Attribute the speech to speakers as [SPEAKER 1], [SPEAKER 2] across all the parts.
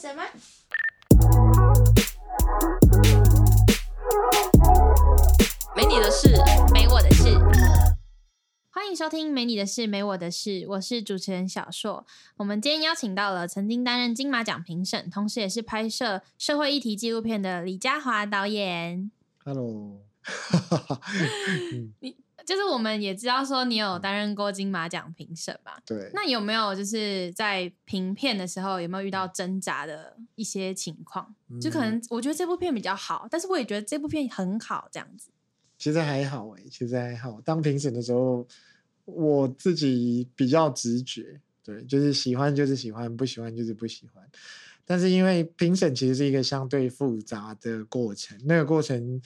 [SPEAKER 1] 始了吗？
[SPEAKER 2] 没你的事，
[SPEAKER 1] 没我的事。
[SPEAKER 3] 欢迎收听《没你的事，没我的事》，我是主持人小硕。我们今天邀请到了曾经担任金马奖评审，同时也是拍摄社会议题纪录片的李嘉华导演。
[SPEAKER 4] Hello，
[SPEAKER 3] 你就是我们也知道说你有担任过金马奖评审吧？
[SPEAKER 4] 对，
[SPEAKER 3] 那有没有就是在评片的时候有没有遇到挣扎的一些情况？就可能我觉得这部片比较好，但是我也觉得这部片很好，这样子。
[SPEAKER 4] 其实还好哎、其实还好。当评审的时候，我自己比较直觉，对，就是喜欢就是喜欢，不喜欢就是不喜欢。但是因为评审其实是一个相对复杂的过程，那个过程，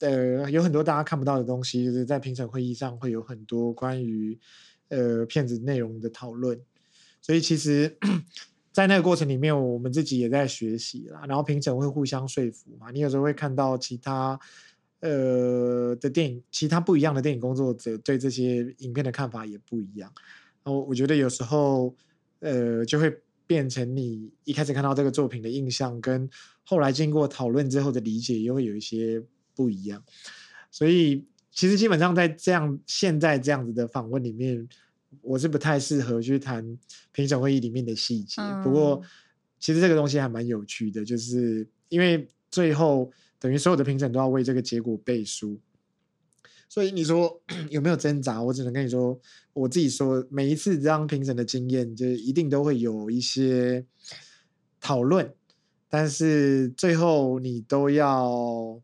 [SPEAKER 4] 呃，有很多大家看不到的东西，就是在评审会议上会有很多关于呃片子内容的讨论，所以其实。在那个过程里面，我们自己也在学习啦。然后评审会互相说服嘛，你有时候会看到其他呃的电影，其他不一样的电影工作者对这些影片的看法也不一样。然后我觉得有时候呃就会变成你一开始看到这个作品的印象，跟后来经过讨论之后的理解，又会有一些不一样。所以其实基本上在这样现在这样子的访问里面，我是不太适合去谈评审会议里面的细节。不过
[SPEAKER 3] 嗯
[SPEAKER 4] 其实这个东西还蛮有趣的，就是因为最后等于所有的评审都要为这个结果背书。所以你说 有没有挣扎？我只能跟你说，我自己说，每一次当评审的经验，就一定都会有一些讨论，但是最后你都要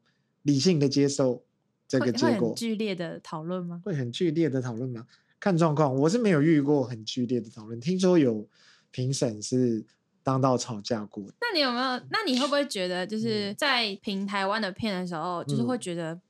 [SPEAKER 4] 理性的接受这个结果
[SPEAKER 3] 很。剧烈的讨论吗？
[SPEAKER 4] 会很剧烈的讨论吗？看状况，我是没有遇过很剧烈的讨论。听说有评审是当到吵架过，
[SPEAKER 3] 那你有没有？那你会不会觉得，就是
[SPEAKER 4] 嗯
[SPEAKER 3] 在评台湾的片的时候，就是会
[SPEAKER 4] 嗯
[SPEAKER 3] 觉得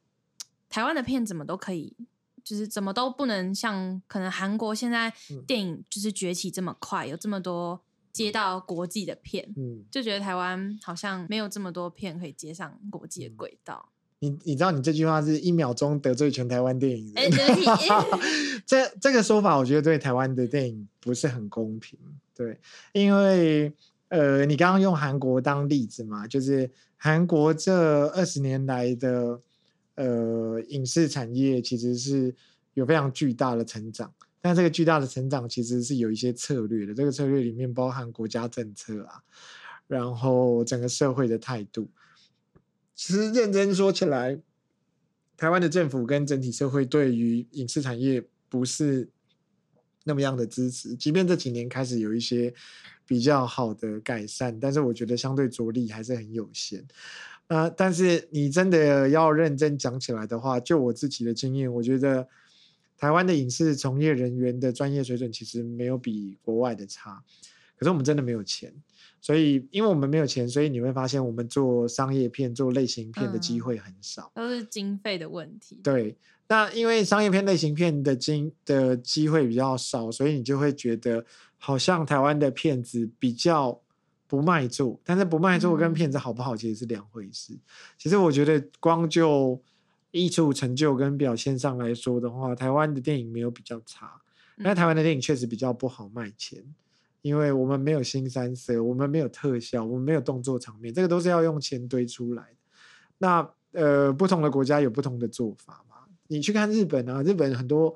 [SPEAKER 3] 台湾的片怎么都可以，就是怎么都不能像可能韩国现在
[SPEAKER 4] 嗯
[SPEAKER 3] 电影就是崛起这么快，有这么多接到国际的片，
[SPEAKER 4] 嗯，
[SPEAKER 3] 就觉得台湾好像没有这么多片可以接上国际的
[SPEAKER 4] 嗯
[SPEAKER 3] 轨道。
[SPEAKER 4] 你你知道你这句话是一秒钟得罪全台湾电影人，这这个说法，我觉得对台湾的电影不是很公平。对，因为呃，你刚刚用韩国当例子嘛，就是韩国这二十年来的呃影视产业其实是有非常巨大的成长，但这个巨大的成长其实是有一些策略的，这个策略里面包含国家政策啊，然后整个社会的态度。其实认真说起来，台湾的政府跟整体社会对于影视产业不是那么样的支持，即便这几年开始有一些比较好的改善，但是我觉得相对着力还是很有限。呃，但是你真的要认真讲起来的话，就我自己的经验，我觉得台湾的影视从业人员的专业水准其实没有比国外的差，可是我们真的没有钱。所以，因为我们没有钱，所以你会发现我们做商业片、做类型片的机
[SPEAKER 3] 嗯
[SPEAKER 4] 会很少。
[SPEAKER 3] 都是经费的问题。
[SPEAKER 4] 对，那因为商业片类型片的经的机会比较少，所以你就会觉得好像台湾的片子比较不卖座，但是不卖座跟片子
[SPEAKER 3] 嗯
[SPEAKER 4] 好不好其实是两回事。其实我觉得光就艺术成就跟表现上来说的话，台湾的电影没有比较差，但
[SPEAKER 3] 嗯
[SPEAKER 4] 台湾的电影确实比较不好卖钱。因为我们没有新三色，我们没有特效，我们没有动作场面，这个都是要用钱堆出来的。那呃，不同的国家有不同的做法嘛。你去看日本啊，日本很多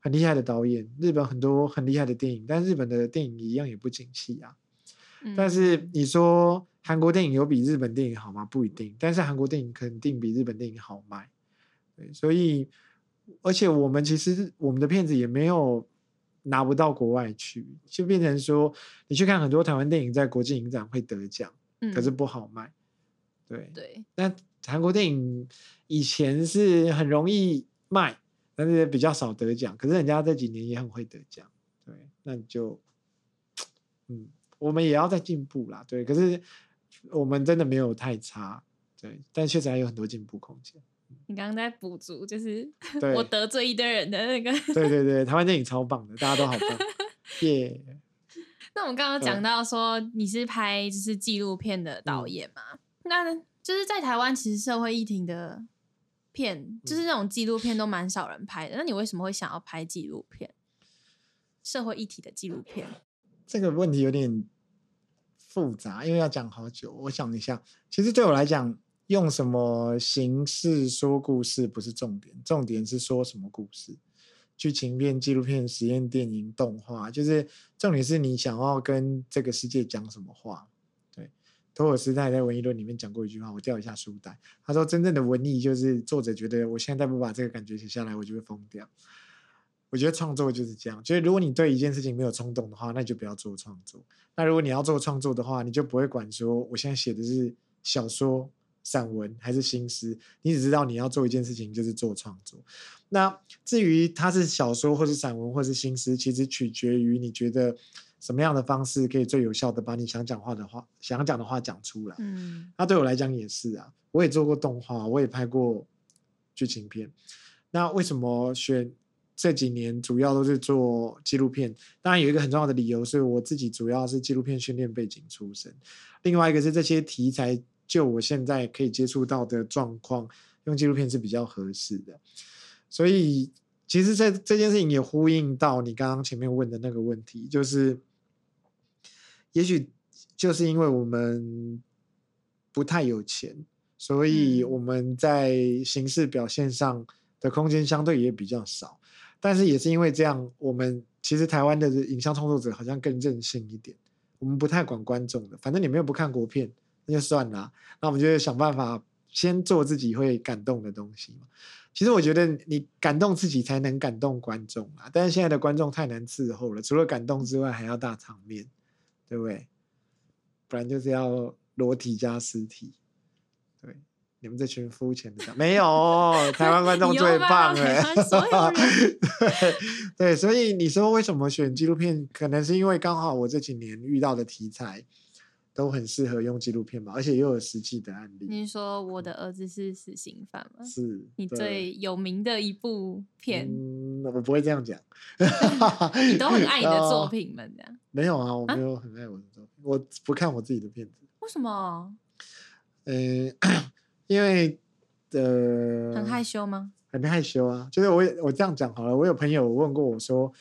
[SPEAKER 4] 很厉害的导演，日本很多很厉害的电影，但日本的电影一样也不景气啊。但是
[SPEAKER 3] 嗯
[SPEAKER 4] 你说韩国电影有比日本电影好吗？不一定，但是韩国电影肯定比日本电影好卖。对，所以而且我们其实我们的片子也没有拿不到国外去，就变成说你去看很多台湾电影在国际影展会得奖，可是
[SPEAKER 3] 嗯
[SPEAKER 4] 不好卖。对，
[SPEAKER 3] 对，
[SPEAKER 4] 那韩国电影以前是很容易卖，但是比较少得奖。可是人家这几年也很会得奖，对，那你就，嗯，我们也要再进步啦，对。可是我们真的没有太差，对，但确实还有很多进步空间。
[SPEAKER 3] 你刚刚在补足，就是 我得罪一堆人的那个。
[SPEAKER 4] 对对对，台湾电影超棒的，大家都好棒，耶、
[SPEAKER 3] 那我们刚刚讲
[SPEAKER 4] 嗯
[SPEAKER 3] 到说你是拍就是纪录片的导
[SPEAKER 4] 嗯
[SPEAKER 3] 演嘛？那就是在台湾，其实社会议题的片，就是
[SPEAKER 4] 嗯
[SPEAKER 3] 那种纪录片都蛮少人拍的。那你为什么会想要拍纪录片？社会议题的纪录片？
[SPEAKER 4] 这个问题有点复杂，因为要讲好久。我想一下，其实对我来讲，用什么形式说故事不是重点，重点是说什么故事。剧情片、纪录片、实验电影、动画，就是重点是你想要跟这个世界讲什么话。对，托尔斯泰在《文艺论》里面讲过一句话，我掉一下书袋。他说：“真正的文艺就是作者觉得我现在不把这个感觉写下来，我就会疯掉。”我觉得创作就是这样，就是如果你对一件事情没有冲动的话，那就不要做创作。那如果你要做创作的话，你就不会管说我现在写的是小说。散文还是新诗，你只知道你要做一件事情，就是做创作。那至于它是小说，或是散文，或是新诗，其实取决于你觉得什么样的方式可以最有效的把你想讲话的话、想讲的话讲出来。嗯，那对我来讲也是啊，我也做过动画，我也拍过剧情片。那为什么选这几年主要都是做纪录片？当然有一个很重要的理由是我自己主要是纪录片训练背景出身，另外一个是这些题材。就我现在可以接触到的状况，用纪录片是比较合适的。所以，其实这这件事情也呼应到你刚刚前面问的那个问题，就是，也许就是因为我们不太有钱，所以我们在形式表现上的空间相对也比较少。但是也是因为这样，我们其实台湾的影像创作者好像更任性一点，我们不太管观众的，反正你们又不看国片。那就算了，那我们就想办法先做自己会感动的东西嘛。其实我觉得你感动自己才能感动观众啊，但是现在的观众太难伺候了，除了感动之外还要大场面，对不对？不然就是要裸体加尸体。对，你们这群肤浅的，没有台湾观众 最棒哎，对对，所以你说为什么选纪录片？可能是因为刚好我这几年遇到的题材。都很适合用纪录片嘛，而且又有实际的案例。
[SPEAKER 3] 你说我的儿子是死刑犯吗？
[SPEAKER 4] 是
[SPEAKER 3] 你最有名的一部片。
[SPEAKER 4] 嗯，我不会这样讲。
[SPEAKER 3] 你都很爱你的作品们，这样？
[SPEAKER 4] 没有啊，我没有很爱我的作品，我不看我自己的片子。
[SPEAKER 3] 为什么？
[SPEAKER 4] 嗯，因为呃，
[SPEAKER 3] 很害羞吗？
[SPEAKER 4] 很害羞啊，就是我我这样讲好了。我有朋友问过我说，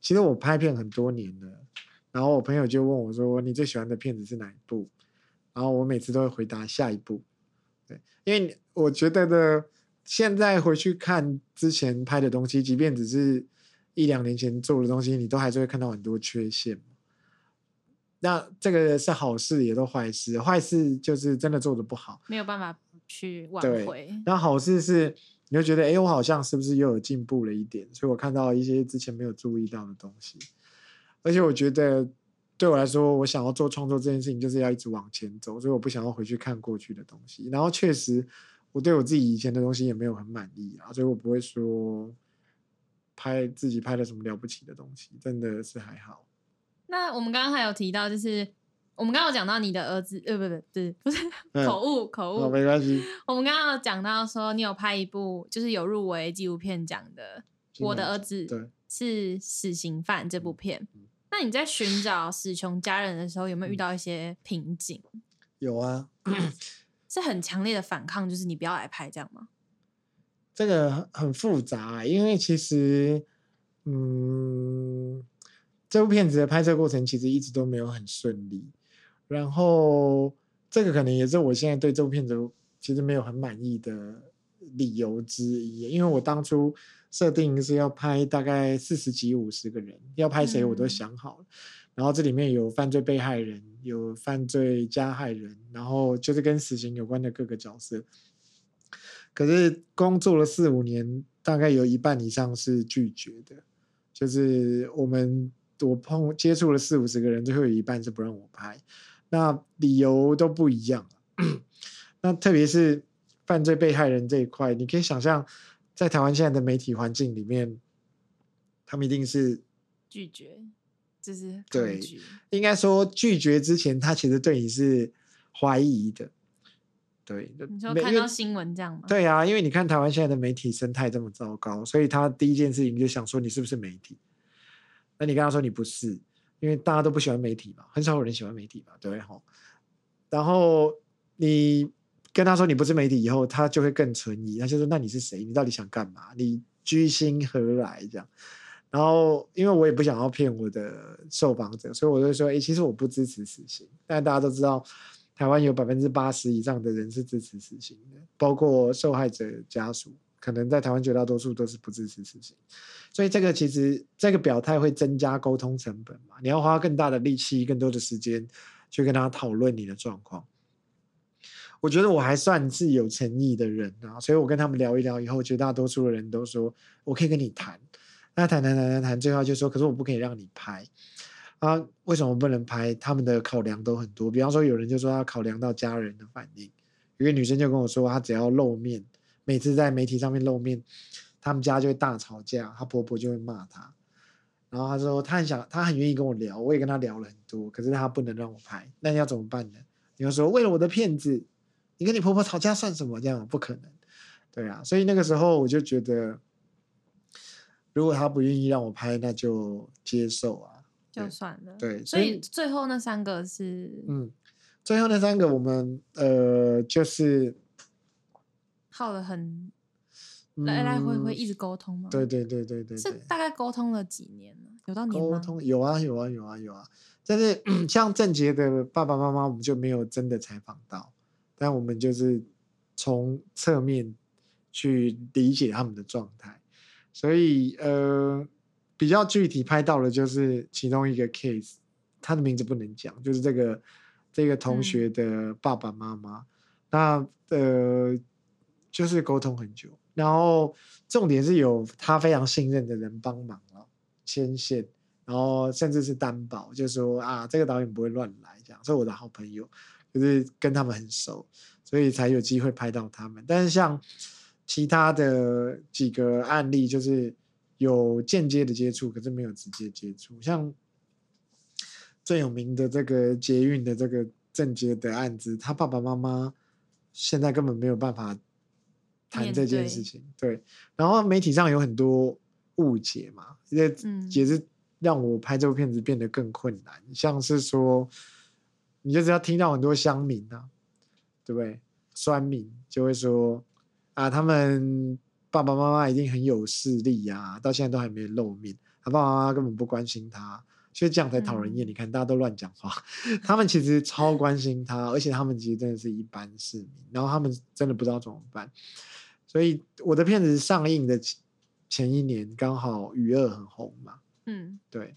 [SPEAKER 4] 其实我拍片很多年了。然后我朋友就问我说：“你最喜欢的片子是哪一部？”然后我每次都会回答下一部。对，因为我觉得的，现在回去看之前拍的东西，即便只是一两年前做的东西，你都还是会看到很多缺陷。那这个是好事，也都坏事。坏事就是真的做的不好，
[SPEAKER 3] 没有办法去挽回。
[SPEAKER 4] 那好事是，你会觉得，哎，我好像是不是又有进步了一点？所以我看到一些之前没有注意到的东西。而且我觉得，对我来说，我想要做创作这件事情，就是要一直往前走，所以我不想要回去看过去的东西。然后确实，我对我自己以前的东西也没有很满意啊，所以我不会说拍自己拍了什么了不起的东西，真的是还好。
[SPEAKER 3] 那我们刚刚还有提到，就是我们刚刚讲到你的儿子，呃，不不不，不是 口误口误，
[SPEAKER 4] 没关系。
[SPEAKER 3] 我们刚刚有讲到说，你有拍一部就是有入围纪录片奖的《我的儿子》，
[SPEAKER 4] 对，
[SPEAKER 3] 是死刑犯这部片。那你在寻找死穷家人的时候，有没有遇到一些瓶颈？
[SPEAKER 4] 有啊，
[SPEAKER 3] 是很强烈的反抗，就是你不要来拍这样吗？
[SPEAKER 4] 这个很复杂，因为其实，嗯，这部片子的拍摄过程其实一直都没有很顺利。然后，这个可能也是我现在对这部片子其实没有很满意的理由之一，因为我当初。设定是要拍大概四十几五十个人，要拍谁我都想好了。然后这里面有犯罪被害人，有犯罪加害人，然后就是跟死刑有关的各个角色。可是工作了四五年，大概有一半以上是拒绝的。就是我们我碰接触了四五十个人，最后有一半是不让我拍，那理由都不一样。那特别是犯罪被害人这一块，你可以想象。在台湾现在的媒体环境里面，他们一定是
[SPEAKER 3] 拒绝，就是
[SPEAKER 4] 对，应该说拒绝之前，他其实对你是怀疑的。对，
[SPEAKER 3] 你说看到新闻这样吗？
[SPEAKER 4] 对啊，因为你看台湾现在的媒体生态这么糟糕，所以他第一件事情就想说你是不是媒体？那你跟他说你不是，因为大家都不喜欢媒体嘛，很少有人喜欢媒体嘛，对不对？哈，然后你。跟他说你不是媒体以后，他就会更存疑。他就说：“那你是谁？你到底想干嘛？你居心何来？”这样，然后因为我也不想要骗我的受访者，所以我就说，诶，其实我不支持死刑。但大家都知道，台湾有百分之八十以上的人是支持死刑的，包括受害者家属，可能在台湾绝大多数都是不支持死刑。所以这个其实这个表态会增加沟通成本嘛？你要花更大的力气、更多的时间去跟他讨论你的状况。我觉得我还算是有诚意的人啊，所以我跟他们聊一聊以后，绝大多数的人都说我可以跟你谈。那谈谈谈谈谈，最后就说，可是我不可以让你拍啊？为什么不能拍？他们的考量都很多，比方说有人就说要考量到家人的反应，有个女生就跟我说，她只要露面，每次在媒体上面露面，他们家就会大吵架，她婆婆就会骂她。然后她说她很想，她很愿意跟我聊，我也跟她聊了很多，可是她不能让我拍，那你要怎么办呢？你要说为了我的片子，你跟你婆婆吵架算什么？这样不可能，对啊，所以那个时候我就觉得。如果他不愿意让我拍，那就接受啊，
[SPEAKER 3] 就算了。
[SPEAKER 4] 对，
[SPEAKER 3] 所以最后那三个是，
[SPEAKER 4] 嗯，最后那三个我们呃就是
[SPEAKER 3] 耗了很来来回回一直沟通吗？
[SPEAKER 4] 对对对对对，
[SPEAKER 3] 是大概沟通了几年呢？有到年
[SPEAKER 4] 沟通有啊有啊有啊有啊，但是 像郑杰的爸爸妈妈，我们就没有真的采访到，但我们就是从侧面去理解他们的状态。所以，呃，比较具体拍到的就是其中一个 case，他的名字不能讲，就是这个这个同学的爸爸妈妈，那呃，就是沟通很久，然后重点是有他非常信任的人帮忙了牵线，然后甚至是担保，就说啊，这个导演不会乱来，这样，是我的好朋友，就是跟他们很熟，所以才有机会拍到他们。但是像。其他的几个案例就是有间接的接触，可是没有直接接触。像最有名的这个捷运的这个正杰的案子，他爸爸妈妈现在根本没有办法谈这件事情。对，然后媒体上有很多误解嘛，也也是让我拍这部片子变得更困难。像是说，你就只要听到很多乡民啊，对不对？酸民就会说。啊，他们爸爸妈妈一定很有势力呀，到现在都还没露面，他爸爸妈妈根本不关心他，所以这样才讨人厌。你看，大家都乱讲话，他们其实超关心他，而且他们其实真的是一般市民，然后他们真的不知道怎么办。所以我的片子上映的前一年，刚好《雨二》很红嘛，嗯，对，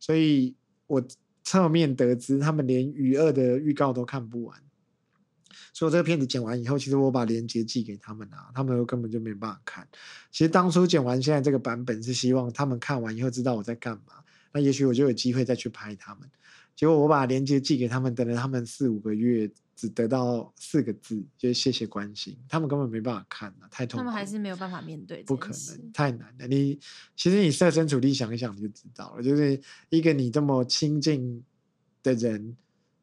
[SPEAKER 4] 所以我侧面得知，他们连《余二》的预告都看不完。所以这个片子剪完以后，其实我把链接寄给他们啊，他们根本就没办法看。其实当初剪完现在这个版本是希望他们看完以后知道我在干嘛，那也许我就有机会再去拍他们。结果我把链接寄给他们，等了他们四五个月，只得到四个字，就是谢谢关心。他们根本没办法看啊，太痛苦。他
[SPEAKER 3] 们还是没有办法面对，
[SPEAKER 4] 不可能，太难了。你其实你设身处地想一想你就知道了，就是一个你这么亲近的人。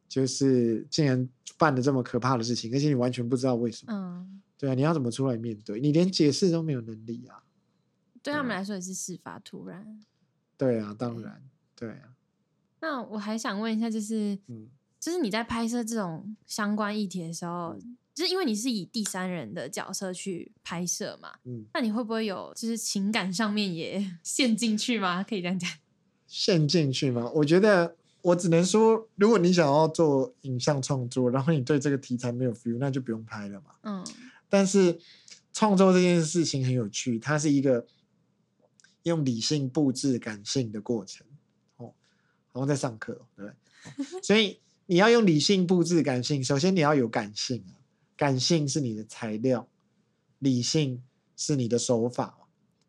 [SPEAKER 4] 就是竟然办了这么可怕的事情，而且你完全不知道为什么。嗯，对啊，你要怎么出来面对？你连解释都没有能力啊！
[SPEAKER 3] 对他们来说也是事发突然。
[SPEAKER 4] 对啊，当然，对啊。
[SPEAKER 3] 那我还想问一下，就是，嗯，就是你在拍摄这种相关议题的时候，就是因为你是以第三人的角色去拍摄嘛，嗯，那你会不会有就是情感上面也 陷进去吗？可以这样讲？
[SPEAKER 4] 陷进去吗？我觉得。我只能说，如果你想要做影像创作，然后你对这个题材没有 feel，那就不用拍了嘛。嗯。但是创作这件事情很有趣，它是一个用理性布置感性的过程。哦，好像在上课，对不对？所以你要用理性布置感性，首先你要有感性啊，感性是你的材料，理性是你的手法。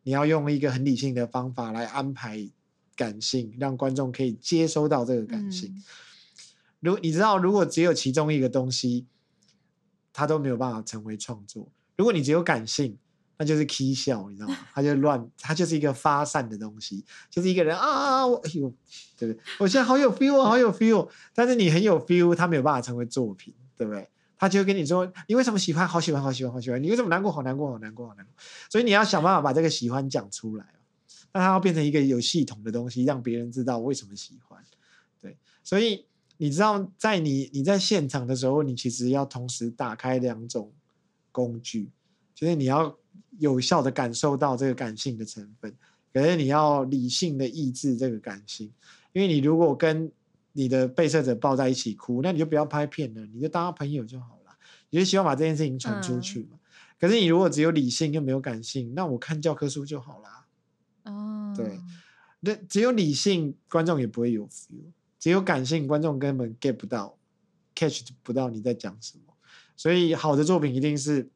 [SPEAKER 4] 你要用一个很理性的方法来安排。感性让观众可以接收到这个感性。如你知道，如果只有其中一个东西，它都没有办法成为创作。如果你只有感性，那就是 k 笑，你知道吗？它就乱，它就是一个发散的东西，就是一个人啊啊啊，我哎呦，对不对？我现在好有 feel，好有 feel。但是你很有 feel，它没有办法成为作品，对不对？他就会跟你说，你为什么喜欢？好喜欢，好喜欢，好喜欢。你为什么难过？好难过，好难过，好难过。所以你要想办法把这个喜欢讲出来。那它要变成一个有系统的东西，让别人知道为什么喜欢。对，所以你知道，在你你在现场的时候，你其实要同时打开两种工具，就是你要有效的感受到这个感性的成分，可是你要理性的抑制这个感性，因为你如果跟你的被摄者抱在一起哭，那你就不要拍片了，你就当他朋友就好了。你就希望把这件事情传出去嘛。可是你如果只有理性又没有感性，那我看教科书就好啦。
[SPEAKER 3] 哦，
[SPEAKER 4] 对，那只有理性，观众也不会有 feel；只有感性，观众根本 get 不到，catch 不到你在讲什么。所以好的作品一定是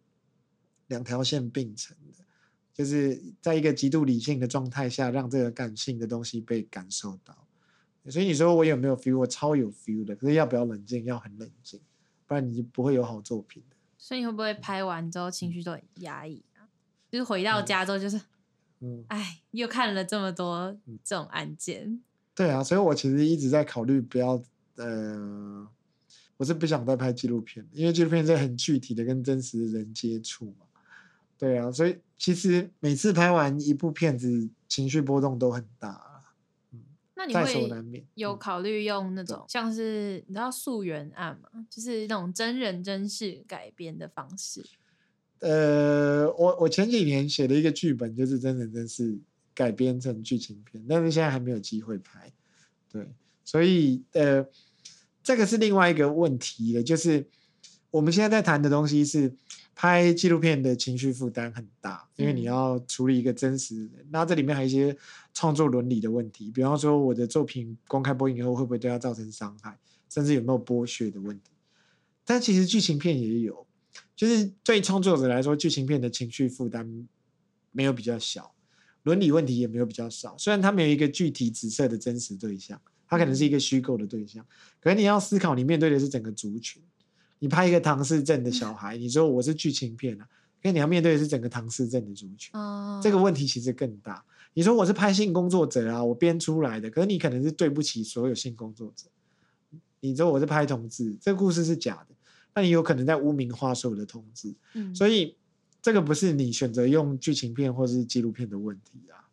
[SPEAKER 4] 两条线并成的，就是在一个极度理性的状态下，让这个感性的东西被感受到。所以你说我有没有 feel？我超有 feel 的，可是要不要冷静？要很冷静，不然你就不会有好作品的。
[SPEAKER 3] 所以你会不会拍完之后情绪都很压抑啊？就是回到家之后，就是，
[SPEAKER 4] 嗯，
[SPEAKER 3] 哎，又看了这么多这种案件，
[SPEAKER 4] 对啊，所以我其实一直在考虑不要，呃，我是不想再拍纪录片，因为纪录片是很具体的跟真实的人接触嘛。对啊，所以其实每次拍完一部片子，情绪波动都很大啊。
[SPEAKER 3] 那你会有考虑用那种像是你知道溯源案吗？就是那种真人真事改编的方式。
[SPEAKER 4] 呃，我我前几年写了一个剧本，就是真人真事改编成剧情片，但是现在还没有机会拍。对，所以呃，这个是另外一个问题了，就是我们现在在谈的东西是拍纪录片的情绪负担很大，因为你
[SPEAKER 3] 嗯
[SPEAKER 4] 要处理一个真实的人，那这里面还有一些创作伦理的问题，比方说我的作品公开播映以后会不会对他造成伤害，甚至有没有剥削的问题。但其实剧情片也有，就是对创作者来说，剧情片的情绪负担没有比较小，伦理问题也没有比较少。虽然它没有一个具体紫色的真实对象，它可能是一个虚构的对象，可是你要思考，你面对的是整个族群。你拍一个唐氏症的小孩，你说我是剧情片啊，可是你要面对的是整个唐氏症的族群。
[SPEAKER 3] 嗯，
[SPEAKER 4] 这个问题其实更大。你说我是拍性工作者啊，我编出来的，可是你可能是对不起所有性工作者。你说我是拍同志，这个故事是假的，那你有可能在污名化所有的同志，
[SPEAKER 3] 嗯，
[SPEAKER 4] 所以这个不是你选择用剧情片或是纪录片的问题啊。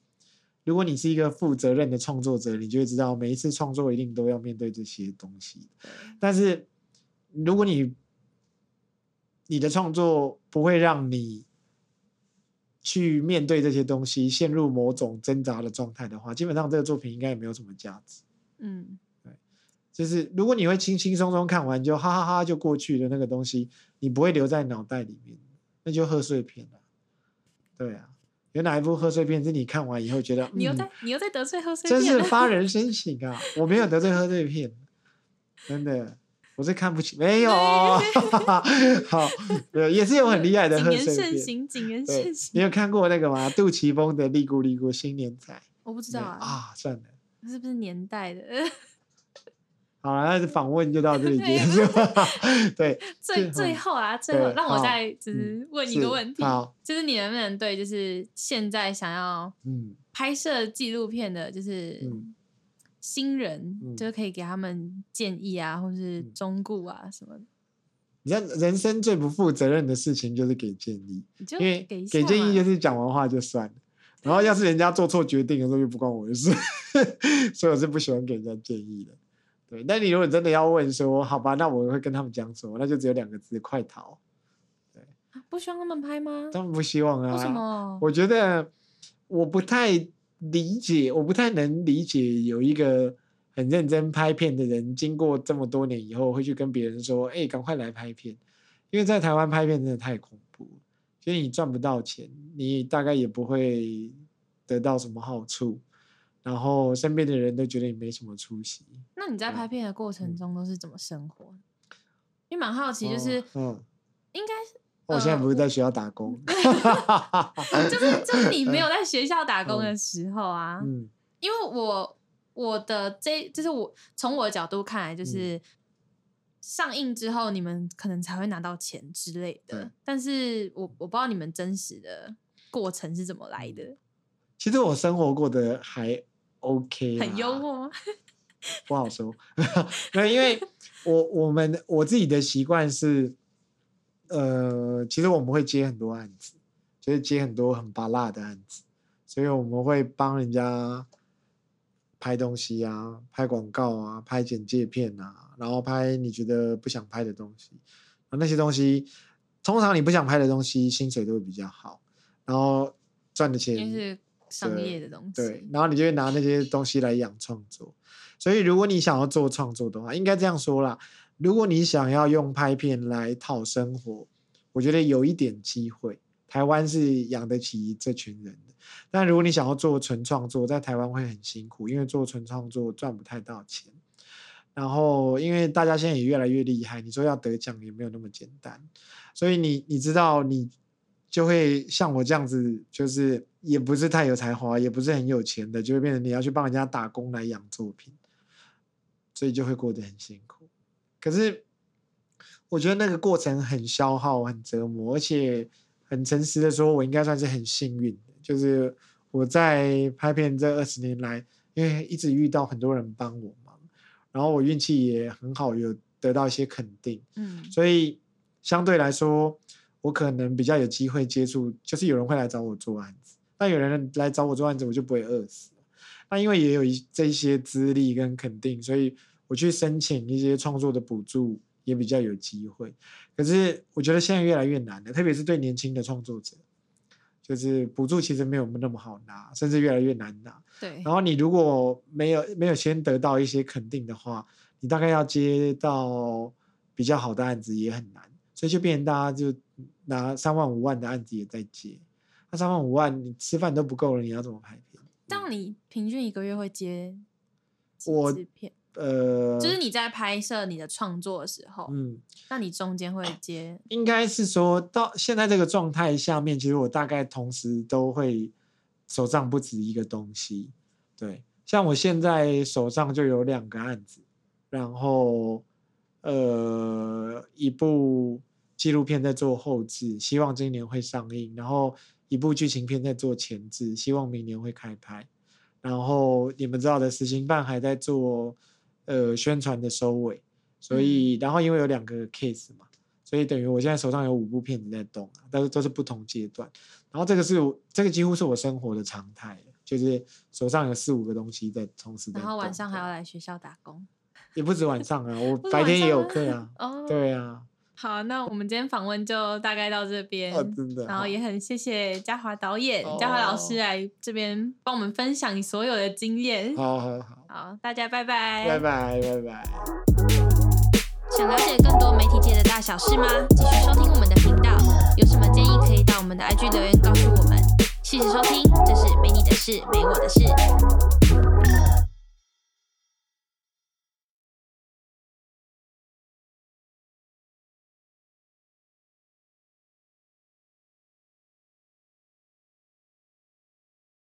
[SPEAKER 4] 如果你是一个负责任的创作者，你就会知道每一次创作一定都要面对这些东西。但是如果你你的创作不会让你去面对这些东西，陷入某种挣扎的状态的话，基本上这个作品应该也没有什么价值。
[SPEAKER 3] 嗯，
[SPEAKER 4] 就是如果你会轻轻松松看完就哈哈哈就过去的那个东西，你不会留在脑袋里面，那就贺岁片了。对啊，有哪一部贺岁片是你看完以后觉得嗯
[SPEAKER 3] 你又在你又在得罪贺岁片
[SPEAKER 4] 真是发人深省啊！我没有得罪贺岁片，真的，我是看不起，没有哦。好，对，也是有很厉害的
[SPEAKER 3] 谨言
[SPEAKER 4] 贺岁片。
[SPEAKER 3] 慎行，谨言
[SPEAKER 4] 对
[SPEAKER 3] 慎，行。
[SPEAKER 4] 你有看过那个吗？杜琪峰的《利姑利姑新年彩
[SPEAKER 3] 我不知》道啊，
[SPEAKER 4] 啊，算了，
[SPEAKER 3] 是不是年代的？
[SPEAKER 4] 好了，那访问就到这里结束。对，
[SPEAKER 3] 最最后啊，最后让我再只问一个
[SPEAKER 4] 是
[SPEAKER 3] 问题，就是你能不能对就是现在想要
[SPEAKER 4] 嗯
[SPEAKER 3] 拍摄纪录片的，就是
[SPEAKER 4] 嗯
[SPEAKER 3] 新人，
[SPEAKER 4] 嗯
[SPEAKER 3] 就是可以给他们建议啊，或是
[SPEAKER 4] 嗯
[SPEAKER 3] 忠告啊什么的，
[SPEAKER 4] 你看人生最不负责任的事情就是给建议，因为
[SPEAKER 3] 给
[SPEAKER 4] 给建议就是讲完话就算了。然后要是人家做错决定的时候，又不关我的事，所以我是不喜欢给人家建议的。对，那你如果真的要问说，好吧，那我会跟他们讲什么？那就只有两个字：快逃。
[SPEAKER 3] 啊不希望他们拍吗？
[SPEAKER 4] 他们不希望啊。
[SPEAKER 3] 为什么？
[SPEAKER 4] 我觉得我不太理解，我不太能理解有一个很认真拍片的人，经过这么多年以后，会去跟别人说：“哎、赶快来拍片。”因为在台湾拍片真的太恐怖了，所以你赚不到钱，你大概也不会得到什么好处，然后身边的人都觉得你没什么出息。
[SPEAKER 3] 那你在拍片的过程
[SPEAKER 4] 嗯
[SPEAKER 3] 中都是怎么生活？因为蛮好奇，就是、
[SPEAKER 4] 哦嗯，
[SPEAKER 3] 应该是
[SPEAKER 4] 我现在
[SPEAKER 3] 呃
[SPEAKER 4] 不是在学校打工
[SPEAKER 3] 就是就是你没有在学校打工的时候啊，
[SPEAKER 4] 嗯。
[SPEAKER 3] 因为我我的这就是我从我的角度看来，
[SPEAKER 4] 嗯。
[SPEAKER 3] 就是上映之后你们可能才会拿到钱之类的
[SPEAKER 4] 对，
[SPEAKER 3] 但是我我不知道你们真实的过程是怎么来
[SPEAKER 4] 嗯。
[SPEAKER 3] 的，
[SPEAKER 4] 其实我生活过得还 OK，
[SPEAKER 3] 很幽默。吗？
[SPEAKER 4] 不好说，没有，因为我我们我自己的习惯是，呃，其实我们会接很多案子，就是接很多很拔辣的案子，所以我们会帮人家拍东西啊，拍广告啊，拍简介片啊，然后拍你觉得不想拍的东西，然后那些东西，通常你不想拍的东西，薪水都会比较好，然后赚的钱
[SPEAKER 3] 是商业的东西。
[SPEAKER 4] 对，然后你就会拿那些东西来养创作。所以如果你想要做创作的话，应该这样说啦：如果你想要用拍片来讨生活，我觉得有一点机会。台湾是养得起这群人的，但如果你想要做纯创作，在台湾会很辛苦，因为做纯创作赚不太到钱。然后，因为大家现在也越来越厉害，你说要得奖也没有那么简单。所以你你知道，你就会像我这样子，就是也不是太有才华，也不是很有钱的，就会变成你要去帮人家打工来养作品，所以就会过得很辛苦。可是我觉得那个过程很消耗、很折磨，而且。很诚实的说，我应该算是很幸运的，就是我在拍片这二十年来，因为一直遇到很多人帮我忙，然后我运气也很好，有得到一些肯定，
[SPEAKER 3] 嗯，
[SPEAKER 4] 所以相对来说，我可能比较有机会接触，就是有人会来找我做案子，那有人来找我做案子，我就不会饿死。那因为也有一这些资历跟肯定，所以我去申请一些创作的补助。也比较有机会，可是我觉得现在越来越难了，特别是对年轻的创作者，就是补助其实没有那么好拿，甚至越来越难拿。
[SPEAKER 3] 对。
[SPEAKER 4] 然后你如果没有没有先得到一些肯定的话，你大概要接到比较好的案子也很难，所以就变成大家就拿三万五万的案子也在接，那三万五万你吃饭都不够了，你要怎么拍片？
[SPEAKER 3] 这样你平均一个月会接
[SPEAKER 4] 我
[SPEAKER 3] 片？
[SPEAKER 4] 呃，
[SPEAKER 3] 就是你在拍摄你的创作的时候，
[SPEAKER 4] 嗯，
[SPEAKER 3] 那你中间会接？
[SPEAKER 4] 应该是说到现在这个状态下面，其实我大概同时都会手上不止一个东西。对，像我现在手上就有两个案子，然后呃，一部纪录片在做后置，希望今年会上映；然后一部剧情片在做前置，希望明年会开拍。然后你们知道的，实行办还在做。呃，宣传的收尾，所以然后因为有两个 case 嘛，所以等于我现在手上有五部片子在动啊，但是都是不同阶段。然后这个是这个几乎是我生活的常态，就是手上有四五个东西在同时。
[SPEAKER 3] 然后晚上还要来学校打工，
[SPEAKER 4] 也不止晚上啊，我 白天也有课啊。
[SPEAKER 3] 哦，
[SPEAKER 4] 对啊。
[SPEAKER 3] 好，那我们今天访问就大概到这边，
[SPEAKER 4] 真的。
[SPEAKER 3] 然后也很谢谢嘉华导演、嘉华老师来这边帮我们分享你所有的经验。
[SPEAKER 4] 好好好，
[SPEAKER 3] 好，大家拜拜，
[SPEAKER 4] 拜拜拜拜。
[SPEAKER 3] 想了解更多媒体界的大小事吗？继续收听我们的频道，有什么建议可以到我们的 IG 留言告诉我们。谢谢收听，这是没你的事，没我的事。